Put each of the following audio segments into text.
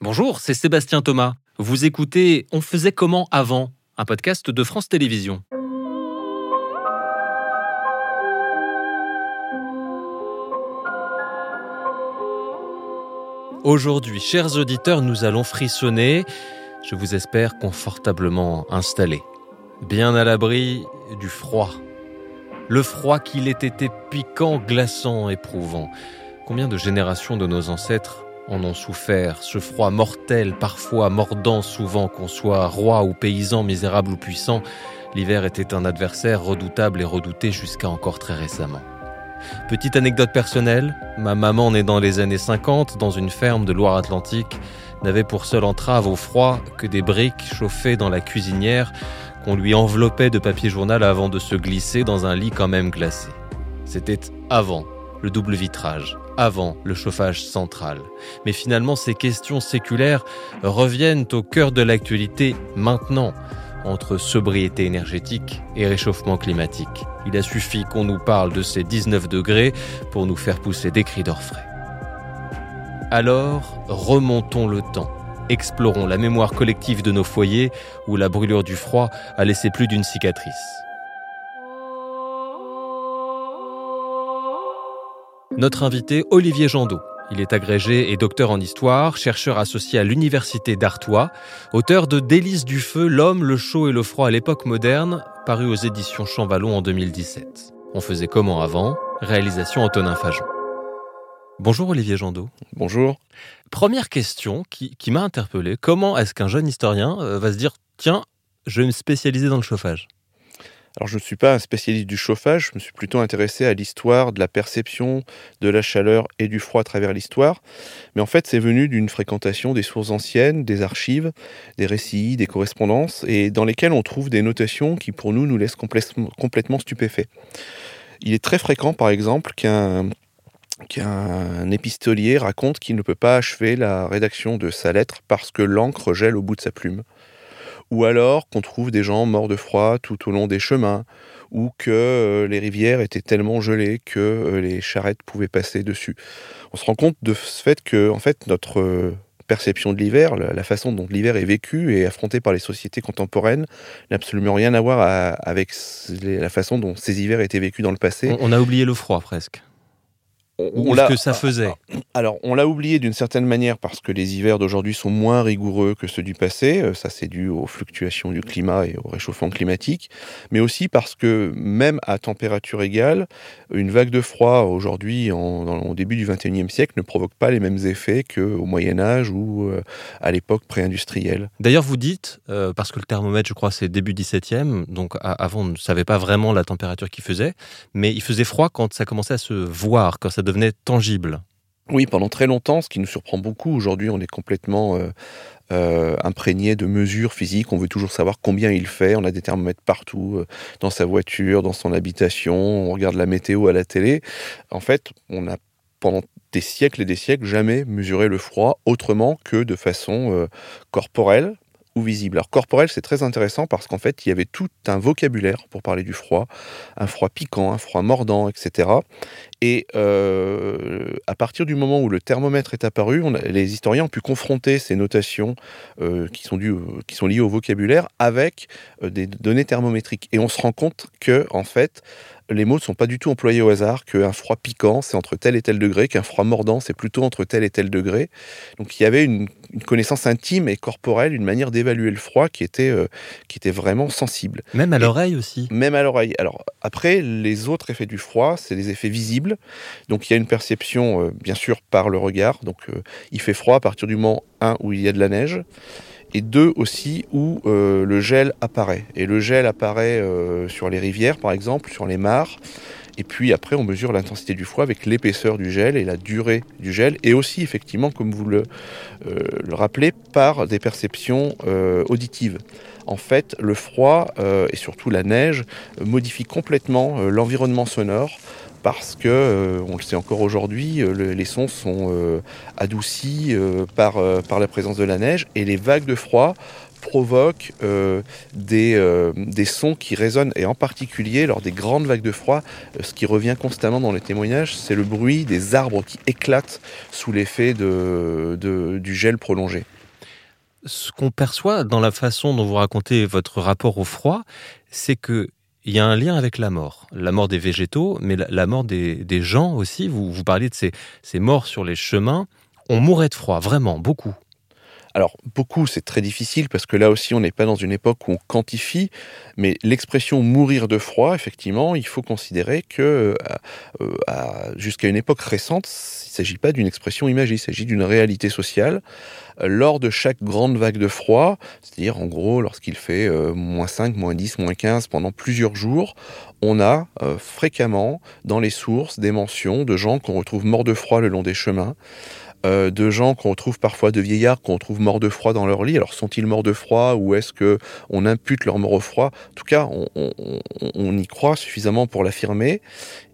Bonjour, c'est Sébastien Thomas. Vous écoutez On faisait comment avant un podcast de France Télévisions. Aujourd'hui, chers auditeurs, nous allons frissonner, je vous espère confortablement installés, bien à l'abri du froid. Le froid qu'il ait été piquant, glaçant, éprouvant. Combien de générations de nos ancêtres en ont souffert, ce froid mortel, parfois mordant, souvent qu'on soit roi ou paysan, misérable ou puissant, l'hiver était un adversaire redoutable et redouté jusqu'à encore très récemment. Petite anecdote personnelle, ma maman née dans les années 50 dans une ferme de Loire-Atlantique n'avait pour seule entrave au froid que des briques chauffées dans la cuisinière qu'on lui enveloppait de papier journal avant de se glisser dans un lit quand même glacé. C'était avant le double vitrage, avant le chauffage central. Mais finalement, ces questions séculaires reviennent au cœur de l'actualité maintenant, entre sobriété énergétique et réchauffement climatique. Il a suffi qu'on nous parle de ces 19 degrés pour nous faire pousser des cris d'orfraie. Alors, remontons le temps. Explorons la mémoire collective de nos foyers où la brûlure du froid a laissé plus d'une cicatrice. Notre invité, Olivier Jandot. Il est agrégé et docteur en histoire, chercheur associé à l'Université d'Artois, auteur de Délices du feu, l'homme, le chaud et le froid à l'époque moderne, paru aux éditions Champvallon en 2017. On faisait comment avant? Réalisation Antonin Fajon. Bonjour Olivier Jandot. Bonjour. Première question qui, qui m'a interpellé. Comment est-ce qu'un jeune historien euh, va se dire, tiens, je vais me spécialiser dans le chauffage? Alors je ne suis pas un spécialiste du chauffage, je me suis plutôt intéressé à l'histoire de la perception de la chaleur et du froid à travers l'histoire. Mais en fait c'est venu d'une fréquentation des sources anciennes, des archives, des récits, des correspondances, et dans lesquelles on trouve des notations qui pour nous nous laissent complètement stupéfaits. Il est très fréquent par exemple qu'un qu'un épistolier raconte qu'il ne peut pas achever la rédaction de sa lettre parce que l'encre gèle au bout de sa plume ou alors qu'on trouve des gens morts de froid tout au long des chemins, ou que euh, les rivières étaient tellement gelées que euh, les charrettes pouvaient passer dessus. On se rend compte de ce fait que en fait, notre euh, perception de l'hiver, la, façon dont l'hiver est vécu et affronté par les sociétés contemporaines, n'a absolument rien à voir avec la façon dont ces hivers étaient vécus dans le passé. on a oublié le froid presque on, ce que ça faisait Alors, on l'a oublié d'une certaine manière parce que les hivers d'aujourd'hui sont moins rigoureux que ceux du passé. Euh, ça, c'est dû aux fluctuations du climat et au réchauffement climatique. Mais aussi parce que même à température égale, une vague de froid aujourd'hui, au début du 21e siècle, ne provoque pas les mêmes effets qu'au Moyen-Âge ou euh, à l'époque pré-industrielle. D'ailleurs, vous dites, euh, parce que le thermomètre, je crois, c'est début 17e, donc avant, on ne savait pas vraiment la température qu'il faisait, mais il faisait froid quand ça commençait à se voir, quand ça devenait tangible. Oui, pendant très longtemps, ce qui nous surprend beaucoup, aujourd'hui on est complètement euh, euh, imprégné de mesures physiques, on veut toujours savoir combien il fait, on a des thermomètres partout, euh, dans sa voiture, dans son habitation, on regarde la météo à la télé. En fait, on a pendant des siècles et des siècles jamais mesuré le froid autrement que de façon corporelle, visible. Alors corporel, c'est très intéressant parce qu'en fait, il y avait tout un vocabulaire pour parler du froid, un froid piquant, un froid mordant, etc. Et euh, à partir du moment où le thermomètre est apparu, les historiens ont pu confronter ces notations euh, qui, sont dues, qui sont liées au vocabulaire avec euh, des données thermométriques. Et on se rend compte que, en fait, les mots ne sont pas du tout employés au hasard, qu'un froid piquant, c'est entre tel et tel degré, qu'un froid mordant, c'est plutôt entre tel et tel degré. Donc il y avait une, connaissance intime et corporelle, une manière d'évaluer le froid qui était, euh, qui était vraiment sensible. Même à l'oreille aussi Même à l'oreille. Alors après, les autres effets du froid, c'est des effets visibles. Donc il y a une perception, euh, bien sûr, par le regard. Donc euh, il fait froid à partir du moment, un, où il y a de la neige et deux aussi où euh, le gel apparaît. Et le gel apparaît euh, sur les rivières par exemple, sur les mares. Et puis après, on mesure l'intensité du froid avec l'épaisseur du gel et la durée du gel, et aussi effectivement, comme vous le, euh, le rappelez, par des perceptions auditives. En fait, le froid et surtout la neige modifient complètement l'environnement sonore parce que, euh, on le sait encore aujourd'hui, euh, les sons sont euh, adoucis par, par la présence de la neige et les vagues de froid provoque des, des sons qui résonnent, et en particulier lors des grandes vagues de froid, ce qui revient constamment dans les témoignages, c'est le bruit des arbres qui éclatent sous l'effet du gel prolongé. Ce qu'on perçoit dans la façon dont vous racontez votre rapport au froid, c'est que il y a un lien avec la mort. La mort des végétaux, mais la, mort des, gens aussi. Vous, vous parliez de ces, ces morts sur les chemins. On mourrait de froid, vraiment, beaucoup. Alors, beaucoup, c'est très difficile parce que là aussi, on n'est pas dans une époque où on quantifie, mais l'expression mourir de froid, effectivement, il faut considérer que euh, jusqu'à une époque récente, il ne s'agit pas d'une expression imagée, il s'agit d'une réalité sociale. Lors de chaque grande vague de froid, c'est-à-dire en gros lorsqu'il fait euh, moins 5, moins 10, moins 15 pendant plusieurs jours, on a euh, fréquemment dans les sources des mentions de gens qu'on retrouve morts de froid le long des chemins. Euh, de gens qu'on retrouve parfois, de vieillards qu'on retrouve morts de froid dans leur lit. Alors sont-ils morts de froid ou est-ce que on impute leur mort au froid? En tout cas, on y croit suffisamment pour l'affirmer.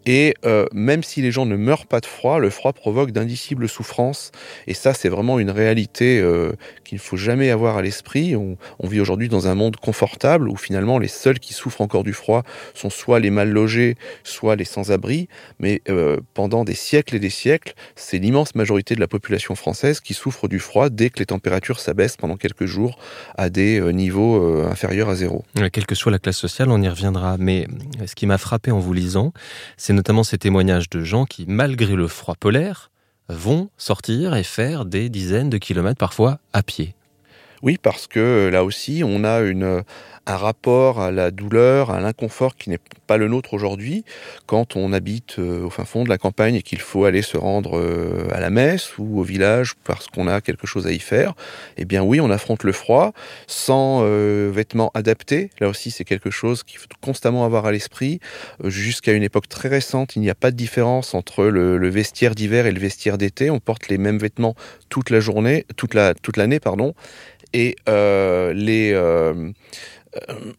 Et euh, même si les gens ne meurent pas de froid, le froid provoque d'indicibles souffrances. Et ça, c'est vraiment une réalité euh, qu'il ne faut jamais avoir à l'esprit. On, vit aujourd'hui dans un monde confortable où finalement les seuls qui souffrent encore du froid sont soit les mal logés, soit les sans-abri. Mais euh, pendant des siècles et des siècles, c'est l'immense majorité de la population française qui souffre du froid dès que les températures s'abaissent pendant quelques jours à des niveaux inférieurs à zéro. Quelle que soit la classe sociale, on y reviendra. Mais ce qui m'a frappé en vous lisant, c'est notamment ces témoignages de gens qui, malgré le froid polaire, vont sortir et faire des dizaines de kilomètres parfois à pied. Oui, parce que là aussi, on a une, un rapport à la douleur, à l'inconfort qui n'est pas le nôtre aujourd'hui quand on habite euh, au fin fond de la campagne et qu'il faut aller se rendre euh, à la messe ou au village parce qu'on a quelque chose à y faire. Eh bien oui, on affronte le froid sans euh, vêtements adaptés. Là aussi, c'est quelque chose qu'il faut constamment avoir à l'esprit. Jusqu'à une époque très récente, il n'y a pas de différence entre le, vestiaire d'hiver et le vestiaire d'été. On porte les mêmes vêtements toute la journée, toute la toute l'année, pardon. Et les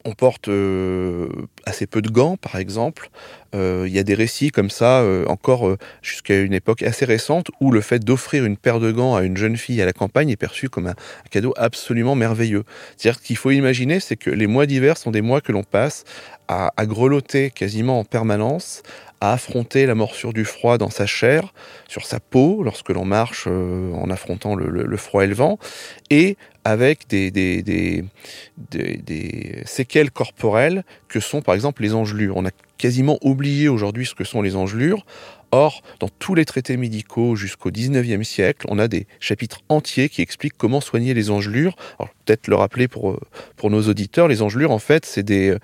on porte euh, assez peu de gants, par exemple. Euh, il y a des récits comme ça, encore jusqu'à une époque assez récente, où le fait d'offrir une paire de gants à une jeune fille à la campagne est perçu comme un, cadeau absolument merveilleux. C'est-à-dire qu'il faut imaginer, c'est que les mois d'hiver sont des mois que l'on passe à, à grelotter quasiment en permanence, à affronter la morsure du froid dans sa chair, sur sa peau, lorsque l'on marche en affrontant le, froid et le vent, et avec des, séquelles corporelles que sont par exemple les engelures. On a quasiment oublié aujourd'hui ce que sont les engelures. Or, dans tous les traités médicaux jusqu'au 19e siècle, on a des chapitres entiers qui expliquent comment soigner les engelures. Peut-être le rappeler pour, pour nos auditeurs, les engelures, en fait, c'est des,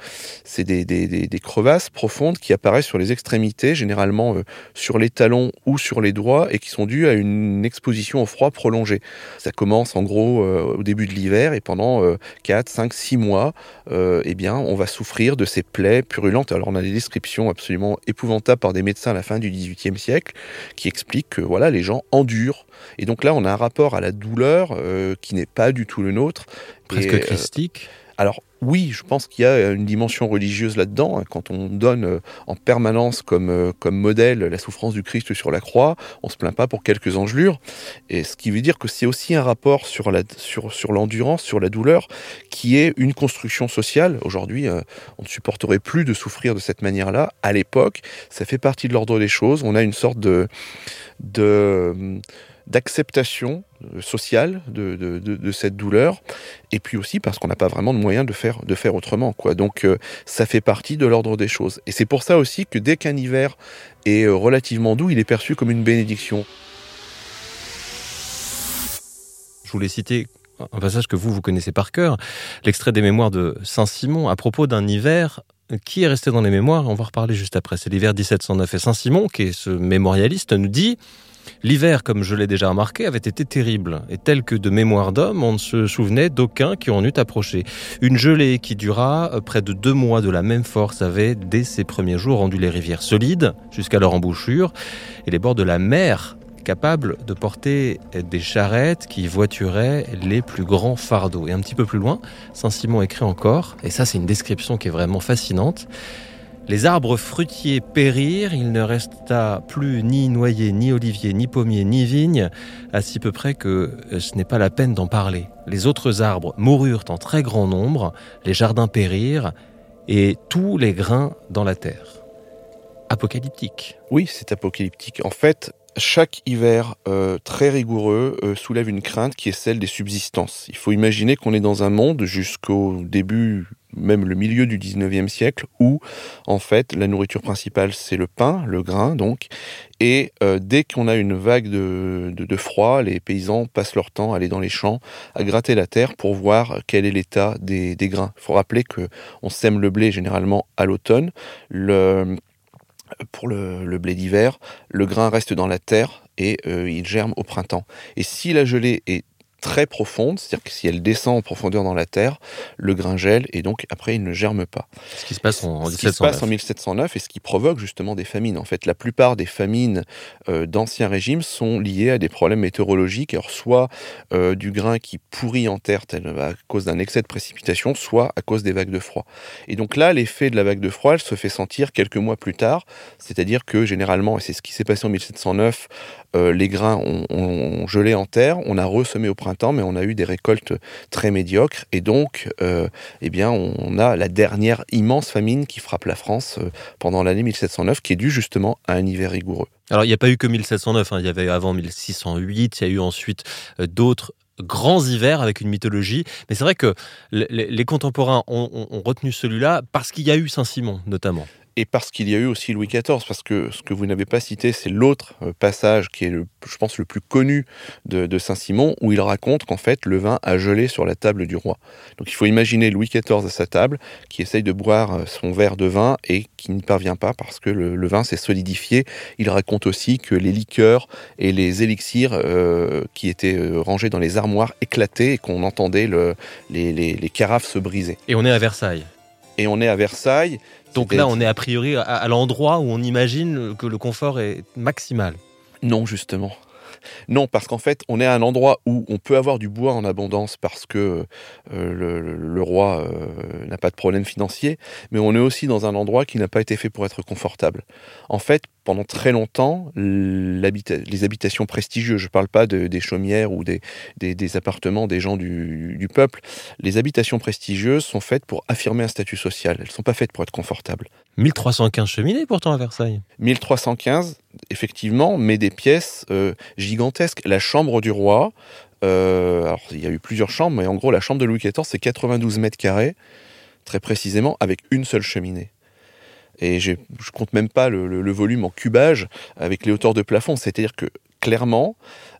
des, des, des, crevasses profondes qui apparaissent sur les extrémités, généralement euh, sur les talons ou sur les doigts, et qui sont dues à une exposition au froid prolongée. Ça commence en gros euh, au début de l'hiver, et pendant 4, 5, 6 mois, euh, eh bien, on va souffrir de ces plaies purulentes. Alors, on a des descriptions absolument épouvantables par des médecins à la fin du 18e siècle qui expliquent que voilà, les gens endurent. Et donc là, on a un rapport à la douleur qui n'est pas du tout le nôtre, Presque euh, christique alors oui, je pense qu'il y a une dimension religieuse là-dedans. Hein. Quand on donne euh, en permanence comme, euh, comme modèle la souffrance du Christ sur la croix, on se plaint pas pour quelques engelures. Et ce qui veut dire que c'est aussi un rapport sur la sur sur l'endurance, sur la douleur, qui est une construction sociale. Aujourd'hui, on ne supporterait plus de souffrir de cette manière-là. À l'époque, ça fait partie de l'ordre des choses. On a une sorte de de d'acceptation euh, sociale de, de, cette douleur, et puis aussi parce qu'on n'a pas vraiment de moyens de faire, de faire autrement. Quoi. Donc euh, ça fait partie de l'ordre des choses. Et c'est pour ça aussi que dès qu'un hiver est euh, relativement doux, il est perçu comme une bénédiction. Je voulais citer un passage que vous, vous connaissez par cœur, l'extrait des mémoires de Saint-Simon à propos d'un hiver qui est resté dans les mémoires, on va reparler juste après, c'est l'hiver 1709. Et Saint-Simon, qui est ce mémorialiste, nous dit L'hiver, comme je l'ai déjà remarqué, avait été terrible, et tel que de mémoire d'homme, on ne se souvenait d'aucun qui en eût approché. Une gelée qui dura euh, près de deux mois de la même force avait, dès ses premiers jours, rendu les rivières solides, jusqu'à leur embouchure, et les bords de la mer capables de porter des charrettes qui voituraient les plus grands fardeaux. Et un petit peu plus loin, Saint-Simon écrit encore, et ça c'est une description qui est vraiment fascinante, Les arbres fruitiers périrent, il ne resta plus ni noyer, ni olivier, ni pommier, ni vigne, à si peu près que ce n'est pas la peine d'en parler. Les autres arbres moururent en très grand nombre, les jardins périrent, et tous les grains dans la terre. Apocalyptique. Oui, c'est apocalyptique. En fait, chaque hiver euh, très rigoureux euh, soulève une crainte qui est celle des subsistances. Il faut imaginer qu'on est dans un monde jusqu'au début, même le milieu du 19e siècle, où en fait la nourriture principale c'est le pain, le grain donc, et euh, dès qu'on a une vague de, de, froid, les paysans passent leur temps à aller dans les champs, à gratter la terre pour voir quel est l'état des, des grains. Il faut rappeler que on sème le blé généralement à l'automne. Le, pour le, blé d'hiver, le grain reste dans la terre et euh, il germe au printemps. Et si la gelée est très profonde, c'est-à-dire que si elle descend en profondeur dans la terre, le grain gèle et donc après il ne germe pas. Ce qui se passe en, 1709. Ce qui se passe en 1709 et ce qui provoque justement des famines. En fait, la plupart des famines euh, d'ancien régime sont liées à des problèmes météorologiques, alors soit euh, du grain qui pourrit en terre à cause d'un excès de précipitation, soit à cause des vagues de froid. Et donc là, l'effet de la vague de froid, elle se fait sentir quelques mois plus tard, c'est-à-dire que généralement, et c'est ce qui s'est passé en 1709, euh, les grains ont, gelé en terre, on a ressemé au printemps, mais on a eu des récoltes très médiocres, et donc, euh, eh bien, on a la dernière immense famine qui frappe la France euh, pendant l'année 1709, qui est due justement à un hiver rigoureux. Alors, il n'y a pas eu que 1709, hein. il y avait avant 1608, il y a eu ensuite d'autres grands hivers avec une mythologie. Mais c'est vrai que les, contemporains ont retenu celui-là parce qu'il y a eu Saint-Simon, notamment et parce qu'il y a eu aussi Louis XIV, parce que ce que vous n'avez pas cité, c'est l'autre euh, passage qui est, le, je pense, le plus connu de, Saint-Simon, où il raconte qu'en fait, le vin a gelé sur la table du roi. Donc il faut imaginer Louis XIV à sa table, qui essaye de boire euh, son verre de vin et qui n'y parvient pas parce que le, vin s'est solidifié. Il raconte aussi que les liqueurs et les élixirs euh, qui étaient rangés dans les armoires éclataient et qu'on entendait le, les, les carafes se briser. Et on est à Versailles. Et on est à Versailles. Donc là, on est a priori à, l'endroit où on imagine que le confort est maximal. Non, justement. Non, parce qu'en fait, on est à un endroit où on peut avoir du bois en abondance parce que euh, le, roi euh, n'a pas de problème financier, mais on est aussi dans un endroit qui n'a pas été fait pour être confortable. En fait, pendant très longtemps, les habitations prestigieuses, je ne parle pas des chaumières ou des, appartements des gens du, peuple, les habitations prestigieuses sont faites pour affirmer un statut social, elles ne sont pas faites pour être confortables. 1315 cheminées pourtant à Versailles. 1315, effectivement, mais des pièces euh, gigantesques. La chambre du roi, euh, alors il y a eu plusieurs chambres, mais en gros la chambre de Louis XIV c'est 92 mètres carrés, très précisément, avec une seule cheminée. Et je compte même pas le, volume en cubage avec les hauteurs de plafond. C'est-à-dire que clairement,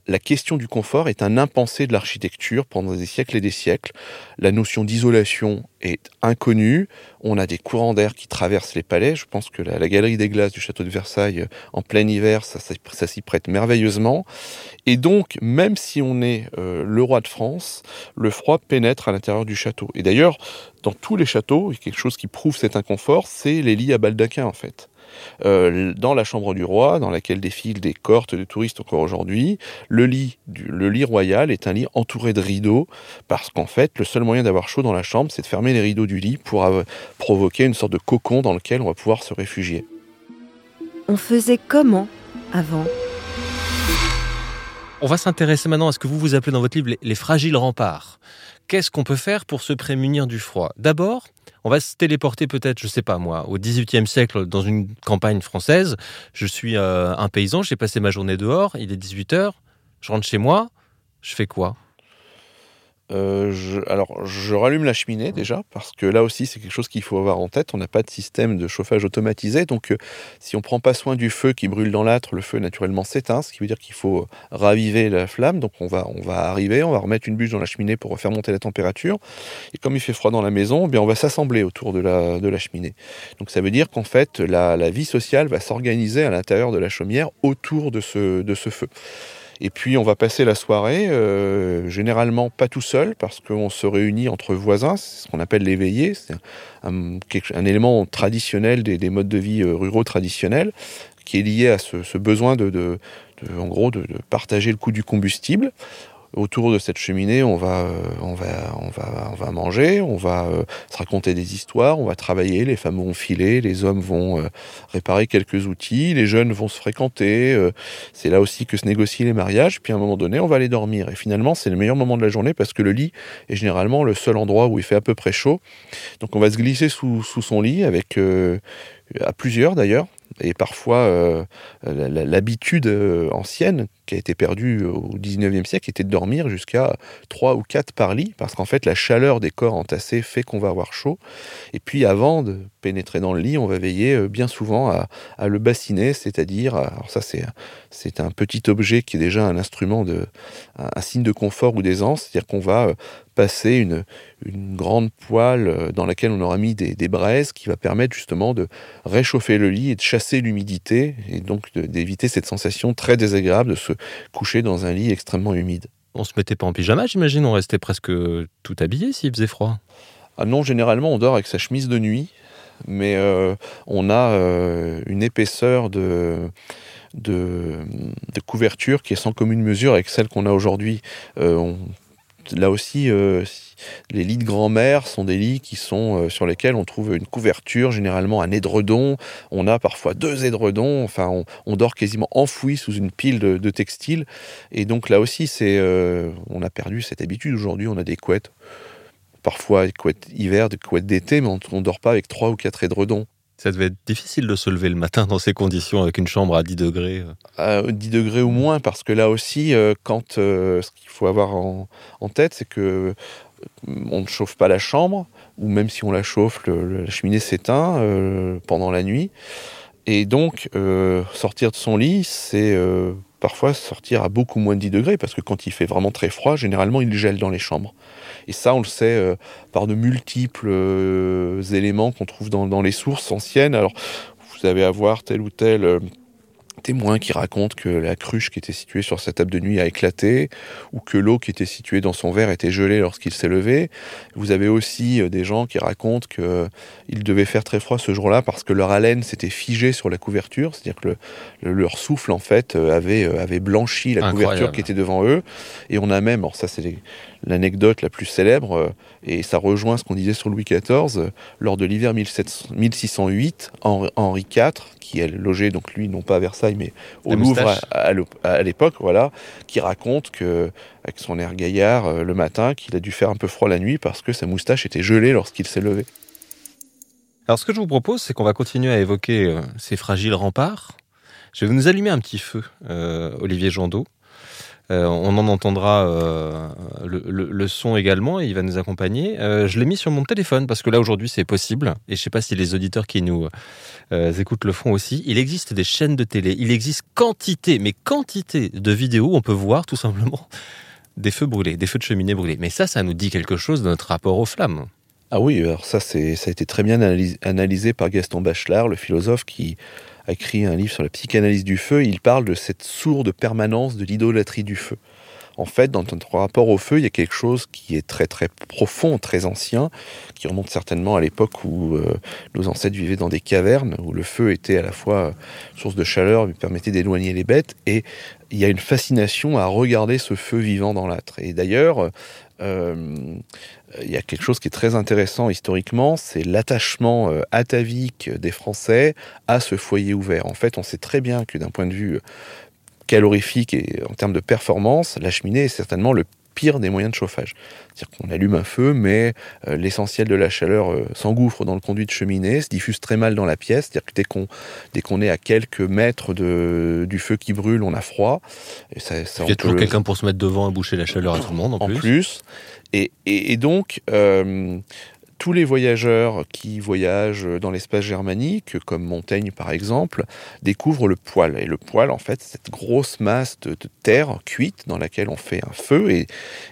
la question du confort est un impensé de l'architecture pendant des siècles et des siècles. La notion d'isolation est inconnue. On a des courants d'air qui traversent les palais. Je pense que la, galerie des glaces du château de Versailles, en plein hiver, ça, s'y prête merveilleusement. Et donc, même si on est euh, le roi de France, le froid pénètre à l'intérieur du château. Et d'ailleurs, dans tous les châteaux, quelque chose qui prouve cet inconfort, c'est les lits à baldaquin en fait. Euh, dans la chambre du roi, dans laquelle défilent des cohortes de touristes encore aujourd'hui, le lit, le lit royal est un lit entouré de rideaux, parce qu'en fait, le seul moyen d'avoir chaud dans la chambre, c'est de fermer les rideaux du lit pour provoquer une sorte de cocon dans lequel on va pouvoir se réfugier. On faisait comment avant? On va s'intéresser maintenant à ce que vous vous appelez dans votre livre les, fragiles remparts. Qu'est-ce qu'on peut faire pour se prémunir du froid? D'abord, on va se téléporter peut-être, je sais pas moi, au XVIIIe siècle dans une campagne française. Je suis euh, un paysan, j'ai passé ma journée dehors, il est 18h, je rentre chez moi, je fais quoi? Euh, je, alors, je rallume la cheminée déjà, parce que là aussi, c'est quelque chose qu'il faut avoir en tête. On n'a pas de système de chauffage automatisé, donc euh, si on prend pas soin du feu qui brûle dans l'âtre, le feu naturellement s'éteint, ce qui veut dire qu'il faut raviver la flamme. Donc, on va, on va arriver, on va remettre une bûche dans la cheminée pour faire monter la température. Et comme il fait froid dans la maison, eh bien, on va s'assembler autour de la, de la cheminée. Donc, ça veut dire qu'en fait, la, la vie sociale va s'organiser à l'intérieur de la chaumière autour de ce, de ce feu. Et puis on va passer la soirée, euh, généralement pas tout seul, parce qu'on se réunit entre voisins, c'est ce qu'on appelle l'éveillé, c'est un, élément traditionnel des, modes de vie euh, ruraux traditionnels, qui est lié à ce, besoin de, en gros, de, partager le coût du combustible. Autour de cette cheminée, on va, euh, on va, on va, on va manger, on va euh, se raconter des histoires, on va travailler, les femmes vont filer, les hommes vont euh, réparer quelques outils, les jeunes vont se fréquenter. c'est là aussi que se négocient les mariages. Puis à un moment donné, on va aller dormir. Et finalement, c'est le meilleur moment de la journée parce que le lit est généralement le seul endroit où il fait à peu près chaud. Donc on va se glisser sous, sous son lit avec à plusieurs d'ailleurs et parfois euh, l'habitude euh, ancienne qui a été perdue au 19e siècle était de dormir jusqu'à 3 ou 4 par lit, parce qu'en fait la chaleur des corps entassés fait qu'on va avoir chaud. Et puis avant de pénétrer dans le lit, on va veiller euh, bien souvent à, le bassiner, c'est-à-dire, alors ça c'est, un petit objet qui est déjà un instrument, de, un, signe de confort ou d'aisance, c'est-à-dire qu'on va passer une, une, grande poêle dans laquelle on aura mis des, des braises qui va permettre justement de réchauffer le lit et de chasser l'humidité et donc d'éviter cette sensation très désagréable de se coucher dans un lit extrêmement humide. On se mettait pas en pyjama, j'imagine, on restait presque tout habillé s'il faisait froid. Ah non, généralement on dort avec sa chemise de nuit, mais euh, on a euh, une épaisseur de, de, couverture qui est sans commune mesure avec celle qu'on a aujourd'hui. Euh, là aussi, les lits de grand-mère sont des lits qui sont euh, sur lesquels on trouve une couverture, généralement un édredon. On a parfois deux édredons. Enfin, on, dort quasiment enfoui sous une pile de, textiles. Et donc là aussi, c'est, euh, on a perdu cette habitude. Aujourd'hui, on a des couettes, parfois des couettes hiver, des couettes d'été, mais on ne dort pas avec trois ou quatre édredons. Ça devait être difficile de se lever le matin dans ces conditions avec une chambre à 10 degrés. À 10 degrés ou moins, parce que là aussi, euh, quand ce qu'il faut avoir en, tête, c'est que on ne chauffe pas la chambre, ou même si on la chauffe, la cheminée s'éteint euh, pendant la nuit. Et donc, euh, sortir de son lit, c'est euh, parfois sortir à beaucoup moins de 10 degrés, parce que quand il fait vraiment très froid, généralement, il gèle dans les chambres. Et ça, on le sait par de multiples éléments qu'on trouve dans, dans, les sources anciennes. Alors, vous avez à voir tel ou tel témoin qui raconte que la cruche qui était située sur sa table de nuit a éclaté, ou que l'eau qui était située dans son verre était gelée lorsqu'il s'est levé. Vous avez aussi euh, des gens qui racontent qu'il euh, devait faire très froid ce jour-là parce que leur haleine s'était figée sur la couverture, c'est-à-dire que leur souffle en fait euh, avait, avait blanchi la couverture qui était devant eux. Et on a même, alors ça c'est l'anecdote la plus célèbre, et ça rejoint ce qu'on disait sur Louis XIV, lors de l'hiver 1608, Henri IV, qui est logé, donc lui, non pas à Versailles, mais au Louvre à, l'époque, voilà, qui raconte que, avec son air gaillard, euh, le matin, qu'il a dû faire un peu froid la nuit parce que sa moustache était gelée lorsqu'il s'est levé. Alors, ce que je vous propose, c'est qu'on va continuer à évoquer euh, ces fragiles remparts. Je vais nous allumer un petit feu, euh, Olivier Jandot. Euh, on en entendra euh, le, son également et il va nous accompagner. Euh, je l'ai mis sur mon téléphone parce que là aujourd'hui c'est possible et je ne sais pas si les auditeurs qui nous écoutent le font aussi. Il existe des chaînes de télé, il existe quantité, mais quantité de vidéos où on peut voir tout simplement des feux brûlés, des feux de cheminée brûlés. Mais ça, ça nous dit quelque chose de notre rapport aux flammes. Ah oui, alors ça, ça a été très bien analysé par Gaston Bachelard, le philosophe qui a écrit un livre sur la psychanalyse du feu. il parle de cette sourde permanence de l'idolâtrie du feu. En fait, dans notre rapport au feu, il y a quelque chose qui est très très profond, très ancien, qui remonte certainement à l'époque où euh, nos ancêtres vivaient dans des cavernes, où le feu était à la fois source de chaleur, lui permettait d'éloigner les bêtes, et il y a une fascination à regarder ce feu vivant dans l'âtre. Et d'ailleurs, euh, il y a quelque chose qui est très intéressant historiquement, c'est l'attachement euh, atavique des Français à ce foyer ouvert. En fait, on sait très bien que d'un point de vue calorifique et en termes de performance, la cheminée est certainement le pire des moyens de chauffage. C'est-à-dire qu'on allume un feu, mais euh, l'essentiel de la chaleur euh, s'engouffre dans le conduit de cheminée, se diffuse très mal dans la pièce. C'est-à-dire que dès qu'on dès qu'on est à quelques mètres de, du feu qui brûle, on a froid. Et ça, Il y a toujours quelqu'un pour se mettre devant et boucher la chaleur à tout le monde en, en plus. Et, et, donc, euh, tous les voyageurs qui voyagent dans l'espace germanique, comme Montaigne par exemple, découvrent le poêle. Et le poêle, en fait, cette grosse masse de, terre cuite dans laquelle on fait un feu et,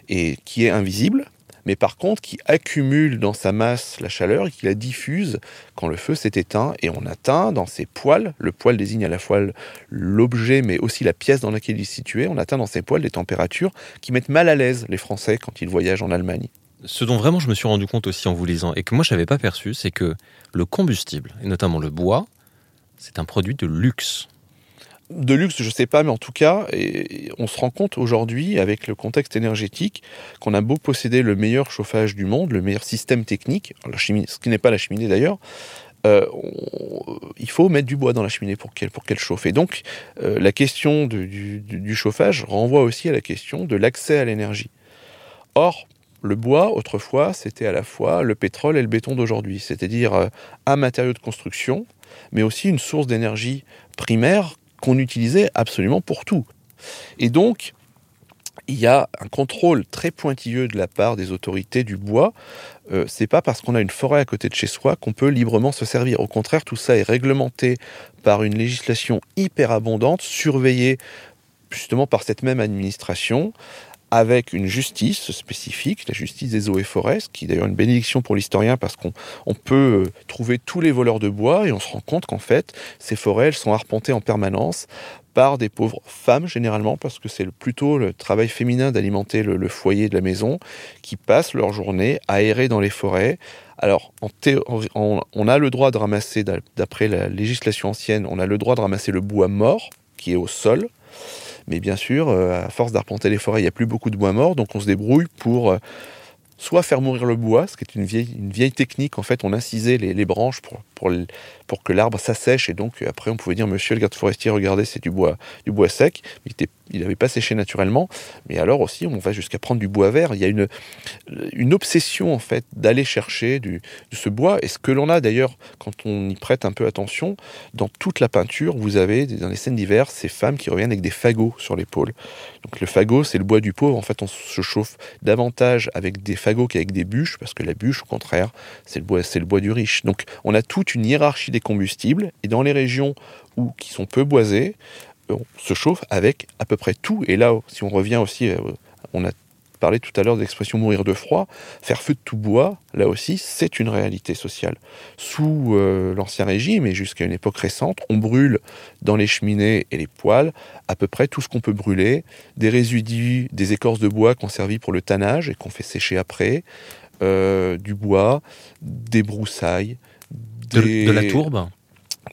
et qui est invisible, mais par contre qui accumule dans sa masse la chaleur et qui la diffuse quand le feu s'est éteint. Et on atteint dans ces poêles, le poêle désigne à la fois l'objet mais aussi la pièce dans laquelle il est situé, on atteint dans ces poêles des températures qui mettent mal à l'aise les Français quand ils voyagent en Allemagne. Ce dont vraiment je me suis rendu compte aussi en vous lisant et que moi je n'avais pas perçu, c'est que le combustible, et notamment le bois, c'est un produit de luxe. de luxe, je ne sais pas, mais en tout cas, on se rend compte aujourd'hui, avec le contexte énergétique, qu'on a beau posséder le meilleur chauffage du monde, le meilleur système technique, la cheminée, ce qui n'est pas la cheminée d'ailleurs, euh, il faut mettre du bois dans la cheminée pour qu'elle pour qu'elle chauffe. Et donc, euh, la question du, chauffage renvoie aussi à la question de l'accès à l'énergie. Or, le bois, autrefois, c'était à la fois le pétrole et le béton d'aujourd'hui, c'est-à-dire euh, un matériau de construction, mais aussi une source d'énergie primaire qu'on utilisait absolument pour tout. Et donc, il y a un contrôle très pointilleux de la part des autorités du bois. Euh, c'est pas parce qu'on a une forêt à côté de chez soi qu'on peut librement se servir. Au contraire, tout ça est réglementé par une législation hyper abondante, surveillée justement par cette même administration, avec une justice spécifique, la justice des eaux et forêts, qui est d'ailleurs une bénédiction pour l'historien parce qu'on peut euh, trouver tous les voleurs de bois et on se rend compte qu'en fait, ces forêts, elles sont arpentées en permanence par des pauvres femmes généralement, parce que c'est plutôt le travail féminin d'alimenter le, foyer de la maison, qui passent leur journée à errer dans les forêts. Alors, en on a le droit de ramasser, d'après la législation ancienne, on a le droit de ramasser le bois mort, qui est au sol, mais bien sûr, euh, à force d'arpenter les forêts, il n'y a plus beaucoup de bois mort, donc on se débrouille pour euh, soit faire mourir le bois, ce qui est une vieille, technique. En fait, on incisait les branches pour, pour, pour que l'arbre s'assèche et donc après on pouvait dire Monsieur le garde forestier, regardez, c'est du bois, du bois sec. Il n'avait pas séché naturellement. Mais alors aussi, on va jusqu'à prendre du bois vert. Il y a une, une obsession en fait d'aller chercher du, ce bois. Et ce que l'on a d'ailleurs, quand on y prête un peu attention, dans toute la peinture, vous avez dans les scènes d'hiver ces femmes qui reviennent avec des fagots sur l'épaule. Donc le fagot, c'est le bois du pauvre. En fait, on se chauffe davantage avec des fagots qu'avec des bûches, parce que la bûche, au contraire, c'est le bois, le bois du riche. Donc on a une hiérarchie des combustibles. Et dans les régions où, qui sont peu boisées, on se chauffe avec à peu près tout. Et là, si on revient aussi, euh, on a parlé tout à l'heure de l'expression mourir de froid, faire feu de tout bois, là aussi, c'est une réalité sociale. Sous euh, l'Ancien Régime et jusqu'à une époque récente, on brûle dans les cheminées et les poêles à peu près tout ce qu'on peut brûler, des résidus, des écorces de bois qu'on servit pour le tannage et qu'on fait sécher après, euh, du bois, des broussailles, de la tourbe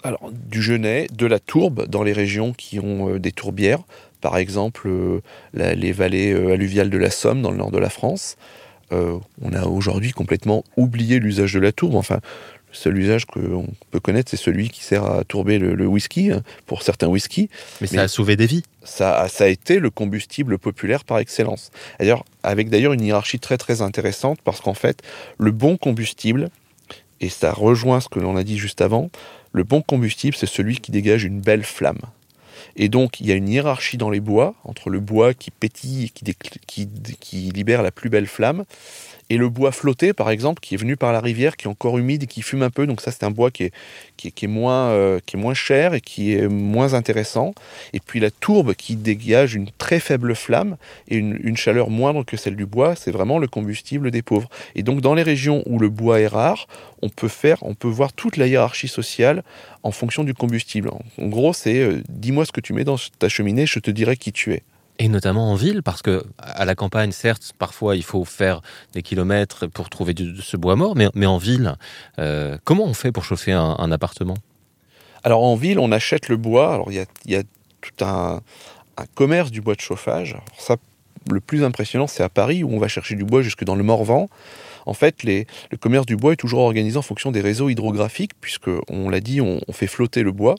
alors, du genêt, de la tourbe dans les régions qui ont euh, des tourbières, par exemple euh, les vallées euh, alluviales de la Somme dans le nord de la France. on a aujourd'hui complètement oublié l'usage de la tourbe. Enfin, le seul usage qu'on peut connaître, c'est celui qui sert à tourber le, whisky, hein, pour certains whiskies. Mais, ça a sauvé des vies. Ça, ça a été le combustible populaire par excellence. D'ailleurs, avec d'ailleurs une hiérarchie très très intéressante, parce qu'en fait, le bon combustible, et ça rejoint ce que l'on a dit juste avant, le bon combustible, c'est celui qui dégage une belle flamme. Et donc, il y a une hiérarchie dans les bois, entre le bois qui pétille, qui, qui, qui libère la plus belle flamme, et le bois flotté, par exemple, qui est venu par la rivière, qui est encore humide et qui fume un peu. Donc ça, c'est un bois qui est, qui est, moins, euh, qui est moins cher et qui est moins intéressant. Et puis la tourbe qui dégage une très faible flamme et une, chaleur moindre que celle du bois, c'est vraiment le combustible des pauvres. Et donc dans les régions où le bois est rare, on peut faire, on peut voir toute la hiérarchie sociale en fonction du combustible. En gros, c'est euh, dis-moi ce que tu mets dans ta cheminée, je te dirai qui tu es. Et notamment en ville, parce que à la campagne, certes, parfois il faut faire des kilomètres pour trouver de ce bois mort, mais, mais en ville, euh, comment on fait pour chauffer un, appartement? Alors en ville, on achète le bois. Alors il y a, y a, tout un, un, commerce du bois de chauffage. ça, le plus impressionnant, c'est à Paris où on va chercher du bois jusque dans le Morvan. En fait, le commerce du bois est toujours organisé en fonction des réseaux hydrographiques, puisque on l'a dit, on, fait flotter le bois.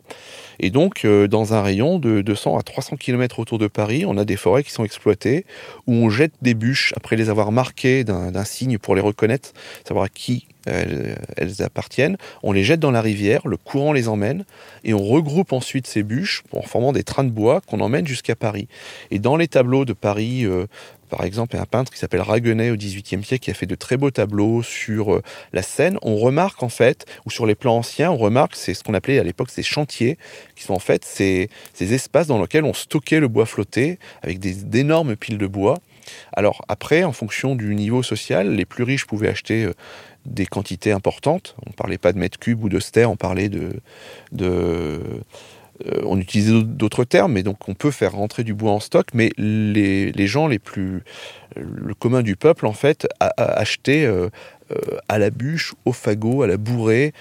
Et donc, euh, dans un rayon de 200 à 300 km autour de Paris, on a des forêts qui sont exploitées, où on jette des bûches après les avoir marquées d'un signe pour les reconnaître, savoir à qui elles, appartiennent. On les jette dans la rivière, le courant les emmène, et on regroupe ensuite ces bûches en formant des trains de bois qu'on emmène jusqu'à Paris. Et dans les tableaux de Paris euh, par exemple, un peintre qui s'appelle Raguenet au XVIIIe siècle qui a fait de très beaux tableaux sur euh, la Seine. On remarque en fait, ou sur les plans anciens, on remarque c'est ce qu'on appelait à l'époque ces chantiers, qui sont en fait ces, espaces dans lesquels on stockait le bois flotté avec d'énormes piles de bois. Alors après, en fonction du niveau social, les plus riches pouvaient acheter euh, des quantités importantes. On ne parlait pas de mètres cubes ou de ster, on parlait de, de euh, on utilisait d'autres termes, mais donc on peut faire rentrer du bois en stock, mais les, gens les plus, le commun du peuple en fait, a, euh, euh, à la bûche, au fagot, à la bourrée,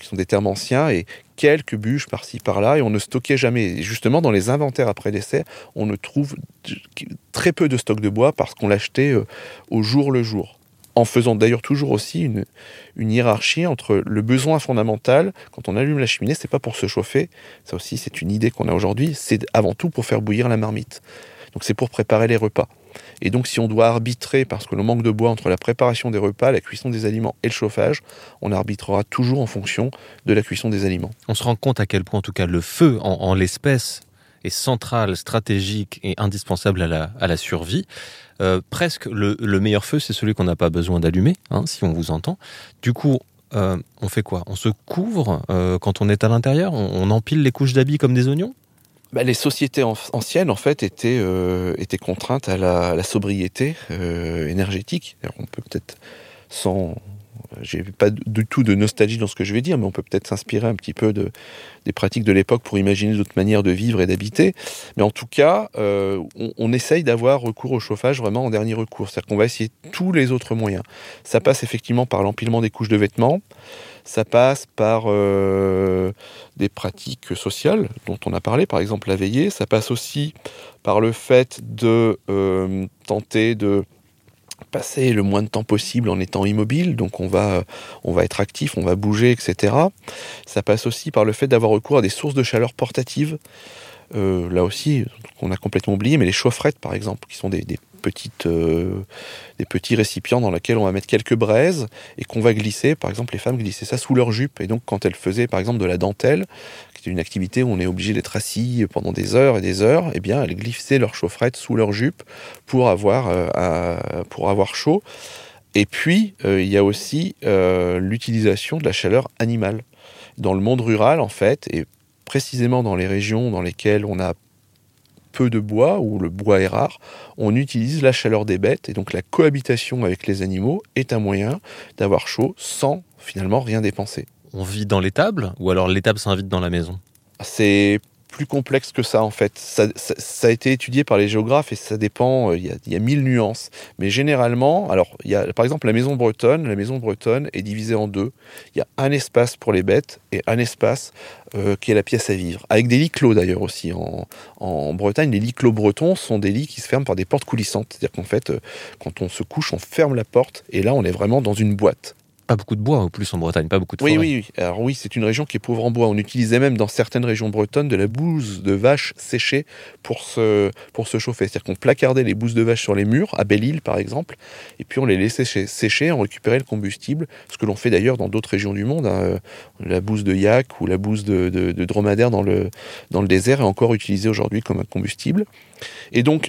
qui sont des termes anciens, et quelques bûches par-ci par-là, et on ne stockait jamais. justement, dans les inventaires après décès, on ne trouve très peu de stock de bois parce qu'on l'achetait au jour le jour en faisant d'ailleurs toujours aussi une, hiérarchie entre le besoin fondamental, quand on allume la cheminée, c'est pas pour se chauffer, ça aussi c'est une idée qu'on a aujourd'hui, c'est avant tout pour faire bouillir la marmite. Donc c'est pour préparer les repas. Et donc si on doit arbitrer, parce que l'on manque de bois, entre la préparation des repas, la cuisson des aliments et le chauffage, on arbitrera toujours en fonction de la cuisson des aliments. On se rend compte à quel point en tout cas le feu en, l'espèce est central, stratégique et indispensable à la survie. Euh, presque le, meilleur feu, c'est celui qu'on n'a pas besoin d'allumer, hein, si on vous entend. Du coup, euh, on fait quoi? On se couvre euh, quand on est à l'intérieur? On, empile les couches d'habits comme des oignons? Bah, les sociétés anciennes, en fait, étaient, étaient contraintes à la, la sobriété énergétique. on peut peut-être, sans, j'ai pas du tout de nostalgie dans ce que je vais dire, mais on peut peut-être s'inspirer un petit peu de, des pratiques de l'époque pour imaginer d'autres manières de vivre et d'habiter. Mais en tout cas, euh, on, essaye d'avoir recours au chauffage vraiment en dernier recours. C'est-à-dire qu'on va essayer tous les autres moyens. Ça passe effectivement par l'empilement des couches de vêtements. Ça passe par euh, des pratiques sociales dont on a parlé, par exemple la veillée. Ça passe aussi par le fait de euh, tenter de passer le moins de temps possible en étant immobile, donc on va, on va être actif, on va bouger, etc. Ça passe aussi par le fait d'avoir recours à des sources de chaleur portatives. Euh, là aussi, on a complètement oublié, mais les chaufferettes, par exemple, qui sont des, petites, euh, des petits récipients dans lesquels on va mettre quelques braises et qu'on va glisser. Par exemple, les femmes glissaient ça sous leur jupe. Et donc, quand elles faisaient, par exemple, de la dentelle, est une activité où on est obligé d'être assis pendant des heures et des heures, eh bien, elles glissaient leur chaufferette sous leur jupe pour avoir, euh, pour avoir chaud. Et puis, il y a aussi l'utilisation de la chaleur animale. Dans le monde rural, en fait, et précisément dans les régions dans lesquelles on a peu de bois, où le bois est rare, on utilise la chaleur des bêtes, et donc la cohabitation avec les animaux est un moyen d'avoir chaud sans finalement rien dépenser. On vit dans l'étable, ou alors l'étable s'invite dans la maison? C'est plus complexe que ça en fait. Ça, a été étudié par les géographes et ça dépend, euh, il y, a, mille nuances. Mais généralement, alors il y a par exemple la maison bretonne, la maison bretonne est divisée en deux. Il y a un espace pour les bêtes et un espace euh, qui est la pièce à vivre. Avec des lits clos d'ailleurs aussi. En, en, Bretagne, les lits clos bretons sont des lits qui se ferment par des portes coulissantes. C'est-à-dire qu'en fait, euh, quand on se couche, on ferme la porte et là on est vraiment dans une boîte. Pas beaucoup de bois en plus en Bretagne, pas beaucoup de forêt. Oui, oui, Alors oui, c'est une région qui est pauvre en bois. On utilisait même dans certaines régions bretonnes de la bouse de vache séchée pour se, pour se chauffer. C'est-à-dire qu'on placardait les bouses de vache sur les murs, à Belle-Île par exemple, et puis on les laissait sécher, on récupérait le combustible, ce que l'on fait d'ailleurs dans d'autres régions du monde. Hein. La bouse de yak ou la bouse de, de dromadaire dans le, dans le désert est encore utilisée aujourd'hui comme un combustible. Et donc,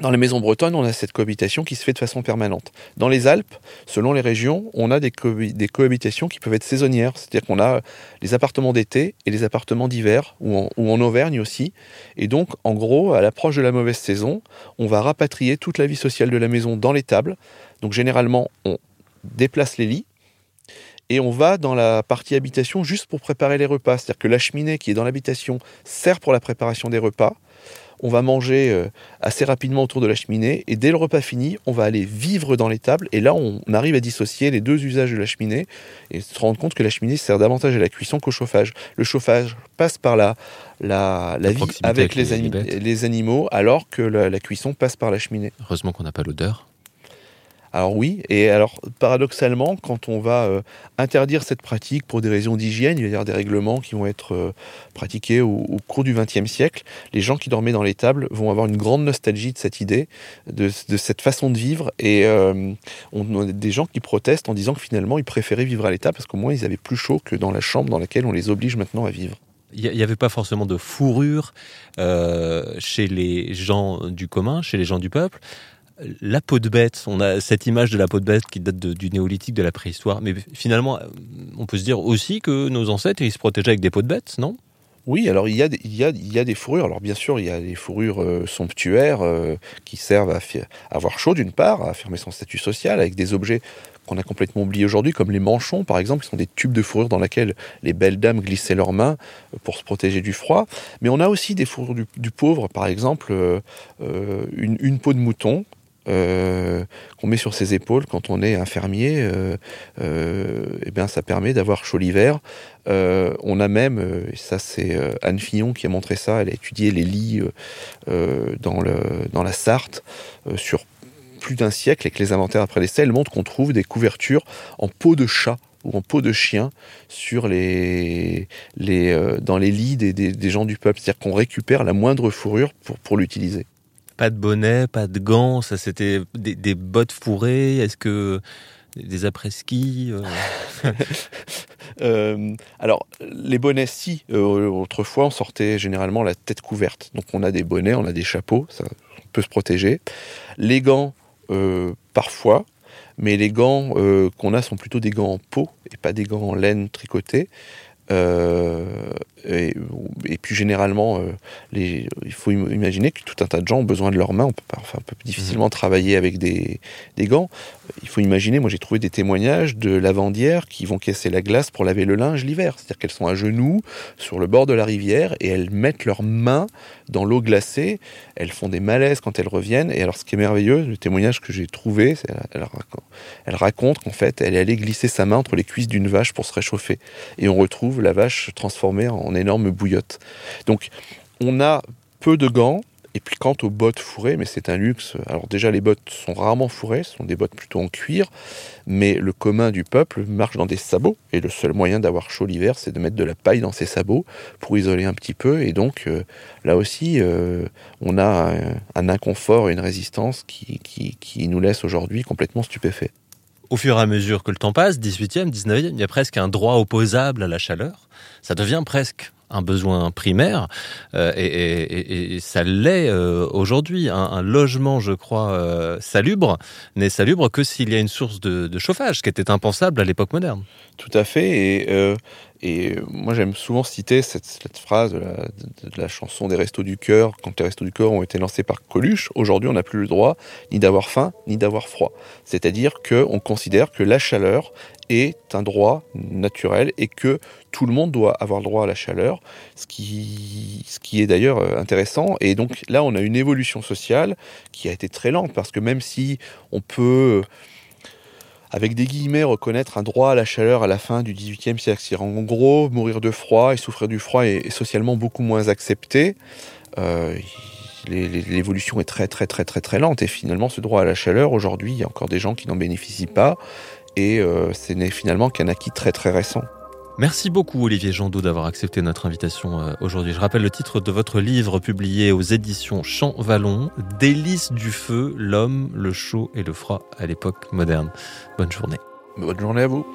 dans les maisons bretonnes, on a cette cohabitation qui se fait de façon permanente. Dans les Alpes, selon les régions, on a des, cohabitations qui peuvent être saisonnières. C'est-à-dire qu'on a les appartements d'été et les appartements d'hiver, ou en, Auvergne aussi. Et donc, en gros, à l'approche de la mauvaise saison, on va rapatrier toute la vie sociale de la maison dans les tables. Donc, généralement, on déplace les lits, et on va dans la partie habitation juste pour préparer les repas. C'est-à-dire que la cheminée qui est dans l'habitation sert pour la préparation des repas on va manger euh, assez rapidement autour de la cheminée, et dès le repas fini, on va aller vivre dans les tables, et là on arrive à dissocier les deux usages de la cheminée, et se rendre compte que la cheminée sert davantage à la cuisson qu'au chauffage. Le chauffage passe par la, la, vie avec, les, les, animaux, alors que la cuisson passe par la cheminée. Heureusement qu'on n'a pas l'odeur. Alors oui, et alors paradoxalement, quand on va euh, interdire cette pratique pour des raisons d'hygiène, il y avoir des règlements qui vont être euh, pratiqués au, cours du XXe siècle, les gens qui dormaient dans les tables vont avoir une grande nostalgie de cette idée, de, cette façon de vivre, et euh, on a des gens qui protestent en disant que finalement ils préféraient vivre à l'étable parce qu'au moins ils avaient plus chaud que dans la chambre dans laquelle on les oblige maintenant à vivre. Il n'y avait pas forcément de fourrure chez les gens du commun, chez les gens du peuple la peau de bête, on a cette image de la peau de bête qui date du néolithique, de la préhistoire, mais finalement, on peut se dire aussi que nos ancêtres, ils se protégeaient avec des peaux de bête, non? Oui, alors il y, a, il, y a, il y a des fourrures. Alors bien sûr, il y a des fourrures euh, somptuaires euh, qui servent à, avoir chaud d'une part, à affirmer son statut social, avec des objets qu'on a complètement oubliés aujourd'hui, comme les manchons par exemple, qui sont des tubes de fourrure dans lesquels les belles dames glissaient leurs mains euh, pour se protéger du froid. Mais on a aussi des fourrures du, pauvre, par exemple une peau de mouton euh, qu'on met sur ses épaules quand on est infirmier, euh, euh, eh bien ça permet d'avoir chaud l'hiver. on a même, et ça c'est Anne Fillon qui a montré ça, elle a étudié les lits dans, la Sarthe sur plus d'un siècle avec les inventaires après l'essai, elle montre qu'on trouve des couvertures en peau de chat ou en peau de chien sur les, dans les lits des, gens du peuple. C'est-à-dire qu'on récupère la moindre fourrure pour l'utiliser. Pas de bonnet, pas de gants, ça c'était des, bottes fourrées, est-ce que des après-ski euh? Euh, Alors, les bonnets, si. Euh, autrefois, on sortait généralement la tête couverte. Donc, on a des bonnets, on a des chapeaux, ça peut se protéger. Les gants, parfois, mais les gants qu'on a sont plutôt des gants en peau et pas des gants en laine tricotés. Euh, et, puis généralement, euh, les, il faut imaginer que tout un tas de gens ont besoin de leurs mains. On peut, enfin, on peut difficilement mhm. travailler avec des, des, gants. Il faut imaginer, moi j'ai trouvé des témoignages de lavandières qui vont casser la glace pour laver le linge l'hiver. C'est-à-dire qu'elles sont à genoux sur le bord de la rivière et elles mettent leurs mains dans l'eau glacée. Elles font des malaises quand elles reviennent. Et alors ce qui est merveilleux, le témoignage que j'ai trouvé, elle, elle raconte qu'en fait elle est allée glisser sa main entre les cuisses d'une vache pour se réchauffer. Et on retrouve la vache transformée en énorme bouillotte. Donc on a peu de gants, et puis quant aux bottes fourrées, mais c'est un luxe. Alors déjà les bottes sont rarement fourrées, ce sont des bottes plutôt en cuir, mais le commun du peuple marche dans des sabots, et le seul moyen d'avoir chaud l'hiver, c'est de mettre de la paille dans ses sabots pour isoler un petit peu, et donc euh, là aussi, euh, on a un, inconfort et une résistance qui, qui, qui nous laisse aujourd'hui complètement stupéfaits au fur et à mesure que le temps passe, 18e, 19e, il y a presque un droit opposable à la chaleur. Ça devient presque un besoin primaire euh, et, ça l'est euh, aujourd'hui. Un, logement, je crois, euh, salubre n'est salubre que s'il y a une source de, de, chauffage, qui était impensable à l'époque moderne. Tout à fait. Et et moi, j'aime souvent citer cette, phrase de la, chanson des Restos du Cœur, quand les Restos du Cœur ont été lancés par Coluche. Aujourd'hui, on n'a plus le droit ni d'avoir faim, ni d'avoir froid. C'est-à-dire qu'on considère que la chaleur est un droit naturel et que tout le monde doit avoir le droit à la chaleur, ce qui, ce qui est d'ailleurs euh, intéressant. Et donc là, on a une évolution sociale qui a été très lente, parce que même si on peut avec des guillemets, reconnaître un droit à la chaleur à la fin du XVIIIe siècle. cest en gros, mourir de froid et souffrir du froid est, socialement beaucoup moins accepté. Euh, l'évolution est très très très très très lente et finalement ce droit à la chaleur aujourd'hui il y a encore des gens qui n'en bénéficient pas et euh, ce n'est finalement qu'un acquis très très récent. Merci beaucoup Olivier Jandot d'avoir accepté notre invitation euh, aujourd'hui. Je rappelle le titre de votre livre publié aux éditions Champ Vallon, Délices du feu, l'homme, le chaud et le froid à l'époque moderne. Bonne journée. Bonne journée à vous.